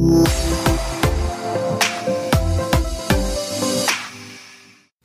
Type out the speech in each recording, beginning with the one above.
Mm-hmm.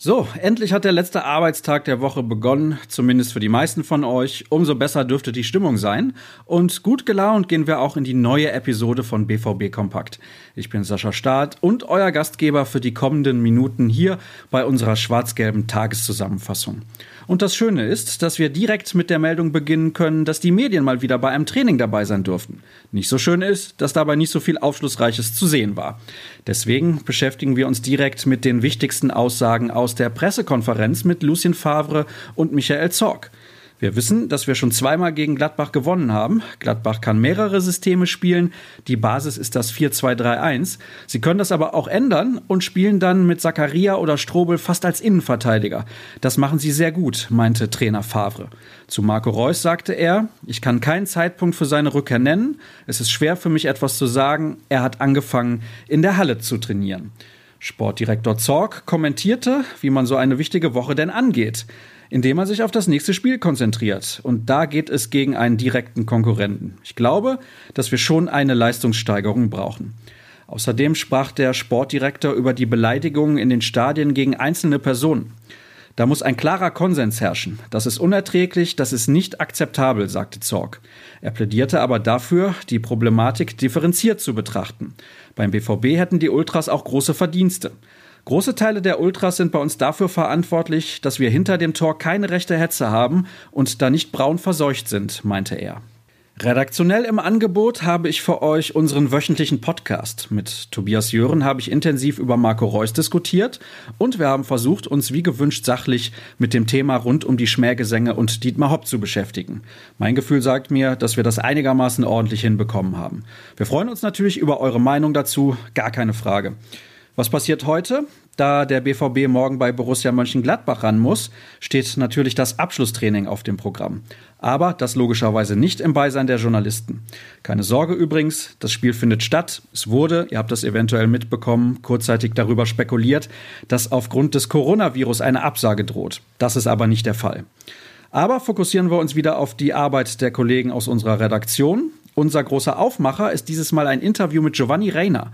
So, endlich hat der letzte Arbeitstag der Woche begonnen, zumindest für die meisten von euch. Umso besser dürfte die Stimmung sein. Und gut gelaunt gehen wir auch in die neue Episode von BVB Kompakt. Ich bin Sascha Staat und euer Gastgeber für die kommenden Minuten hier bei unserer schwarz-gelben Tageszusammenfassung. Und das Schöne ist, dass wir direkt mit der Meldung beginnen können, dass die Medien mal wieder bei einem Training dabei sein dürften. Nicht so schön ist, dass dabei nicht so viel Aufschlussreiches zu sehen war. Deswegen beschäftigen wir uns direkt mit den wichtigsten Aussagen aus der Pressekonferenz mit Lucien Favre und Michael Zorg. Wir wissen, dass wir schon zweimal gegen Gladbach gewonnen haben. Gladbach kann mehrere Systeme spielen. Die Basis ist das 4-2-3-1. Sie können das aber auch ändern und spielen dann mit Zakaria oder Strobel fast als Innenverteidiger. Das machen sie sehr gut, meinte Trainer Favre. Zu Marco Reus sagte er, ich kann keinen Zeitpunkt für seine Rückkehr nennen. Es ist schwer für mich etwas zu sagen. Er hat angefangen, in der Halle zu trainieren. Sportdirektor Zorg kommentierte, wie man so eine wichtige Woche denn angeht indem er sich auf das nächste Spiel konzentriert. Und da geht es gegen einen direkten Konkurrenten. Ich glaube, dass wir schon eine Leistungssteigerung brauchen. Außerdem sprach der Sportdirektor über die Beleidigungen in den Stadien gegen einzelne Personen. Da muss ein klarer Konsens herrschen. Das ist unerträglich, das ist nicht akzeptabel, sagte Zorg. Er plädierte aber dafür, die Problematik differenziert zu betrachten. Beim BVB hätten die Ultras auch große Verdienste. Große Teile der Ultras sind bei uns dafür verantwortlich, dass wir hinter dem Tor keine rechte Hetze haben und da nicht braun verseucht sind, meinte er. Redaktionell im Angebot habe ich für euch unseren wöchentlichen Podcast. Mit Tobias Jören habe ich intensiv über Marco Reus diskutiert und wir haben versucht, uns wie gewünscht sachlich mit dem Thema rund um die Schmähgesänge und Dietmar Hopp zu beschäftigen. Mein Gefühl sagt mir, dass wir das einigermaßen ordentlich hinbekommen haben. Wir freuen uns natürlich über eure Meinung dazu, gar keine Frage. Was passiert heute? Da der BVB morgen bei Borussia Mönchengladbach ran muss, steht natürlich das Abschlusstraining auf dem Programm. Aber das logischerweise nicht im Beisein der Journalisten. Keine Sorge übrigens, das Spiel findet statt. Es wurde, ihr habt das eventuell mitbekommen, kurzzeitig darüber spekuliert, dass aufgrund des Coronavirus eine Absage droht. Das ist aber nicht der Fall. Aber fokussieren wir uns wieder auf die Arbeit der Kollegen aus unserer Redaktion. Unser großer Aufmacher ist dieses Mal ein Interview mit Giovanni Reiner.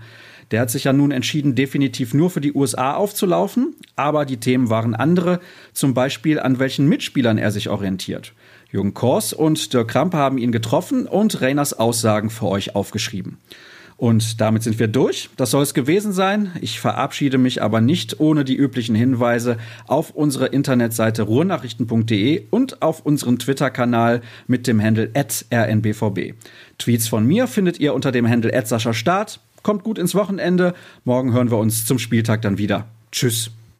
Der hat sich ja nun entschieden, definitiv nur für die USA aufzulaufen, aber die Themen waren andere, zum Beispiel an welchen Mitspielern er sich orientiert. Jürgen Kors und Dirk Krampe haben ihn getroffen und Rainers Aussagen für euch aufgeschrieben. Und damit sind wir durch. Das soll es gewesen sein. Ich verabschiede mich aber nicht ohne die üblichen Hinweise auf unsere Internetseite ruhrnachrichten.de und auf unseren Twitter-Kanal mit dem Handle rnbvb. Tweets von mir findet ihr unter dem Handle Start. Kommt gut ins Wochenende. Morgen hören wir uns zum Spieltag dann wieder. Tschüss.